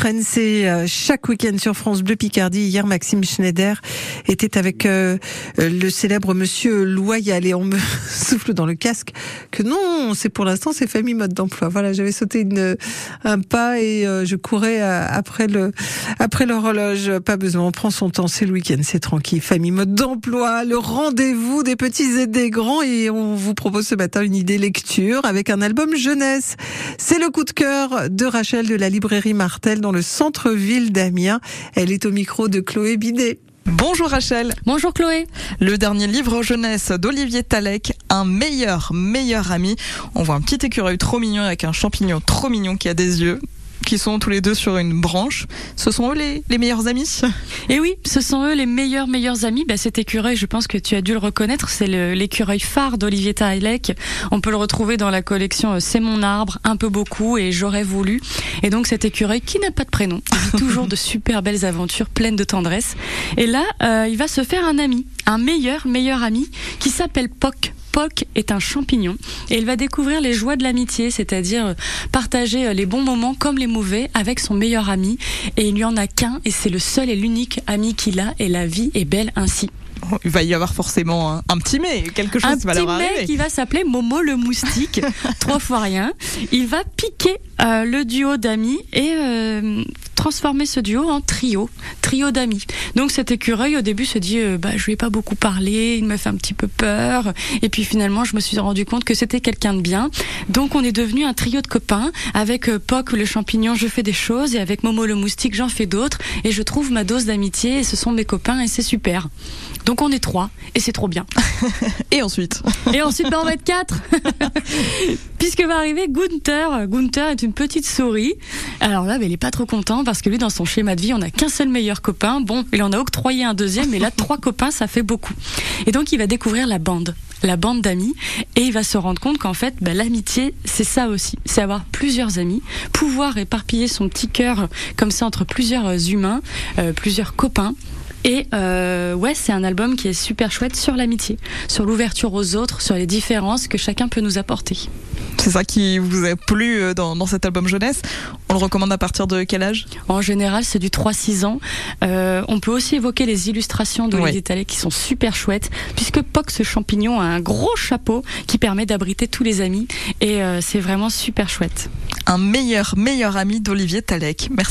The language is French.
l'Ukraine, c'est euh, chaque week-end sur France Bleu Picardie. Hier, Maxime Schneider était avec euh, le célèbre Monsieur Loyal et on me souffle dans le casque que non, c'est pour l'instant c'est famille mode d'emploi. Voilà, j'avais sauté une, un pas et euh, je courais après le après l'horloge. Pas besoin, on prend son temps. C'est le week-end, c'est tranquille. Famille mode d'emploi, le rendez-vous des petits et des grands et on vous propose ce matin une idée lecture avec un album jeunesse. C'est le coup de cœur de Rachel de la librairie Martel le centre-ville d'Amiens. Elle est au micro de Chloé Bidet. Bonjour Rachel. Bonjour Chloé. Le dernier livre jeunesse d'Olivier Talek, Un meilleur, meilleur ami. On voit un petit écureuil trop mignon avec un champignon trop mignon qui a des yeux qui sont tous les deux sur une branche. Ce sont eux les, meilleurs amis Et oui, ce sont eux les meilleurs meilleurs amis. Bah, cet écureuil, je pense que tu as dû le reconnaître, c'est l'écureuil phare d'Olivier Tailec. On peut le retrouver dans la collection euh, C'est mon arbre, un peu beaucoup et j'aurais voulu. Et donc cet écureuil qui n'a pas de prénom, toujours de super belles aventures pleines de tendresse. Et là, euh, il va se faire un ami, un meilleur meilleur ami qui s'appelle Poc. Poc est un champignon et il va découvrir les joies de l'amitié, c'est-à-dire euh, partager euh, les bons moments comme les mauvais avec son meilleur ami. Et il n'y en a qu'un et c'est le seul et l'unique ami qu'il a et la vie est belle ainsi. Il va y avoir forcément un, petit mais, quelque chose qui va leur arriver. Un petit qui va s'appeler Momo le moustique, trois fois rien. Il va piquer euh, le duo d'amis et transformer ce duo en trio, trio d'amis. Donc cet écureuil au début se dit euh, bah je lui ai pas beaucoup parlé, il me fait un petit peu peur et puis finalement je me suis rendu compte que c'était quelqu'un de bien. Donc on est devenu un trio de copains avec euh, Poc le champignon, je fais des choses et avec Momo le moustique, j'en fais d'autres et je trouve ma dose d'amitié et ce sont mes copains et c'est super. Donc on est trois et c'est trop bien. et ensuite? Et ensuite ben, on va être quatre. Puisque va arriver Gunther. Gunther est une petite souris. Alors là, il est pas trop content parce que lui, dans son schéma de vie, on n'a qu'un seul meilleur copain. Bon, il en a octroyé un deuxième, mais là, trois copains, ça fait beaucoup. Et donc, il va découvrir la bande, la bande d'amis, et il va se rendre compte qu'en fait, ben, l'amitié, c'est ça aussi. C'est avoir plusieurs amis, pouvoir éparpiller son petit cœur comme ça entre plusieurs humains, euh, plusieurs copains. Et euh, ouais, c'est un album qui est super chouette sur l'amitié, sur l'ouverture aux autres, sur les différences que chacun peut nous apporter. C'est ça qui vous a plu euh, dans, cet album jeunesse? On le recommande à partir de quel âge? En général, c'est du 3-6 ans. Euh, on peut aussi évoquer les illustrations de oui. qui sont super chouettes, puisque Pox champignon a un gros chapeau qui permet d'abriter tous les amis. Et euh, c'est vraiment super chouette. Un meilleur, meilleur ami d'Olivier Talek. Merci.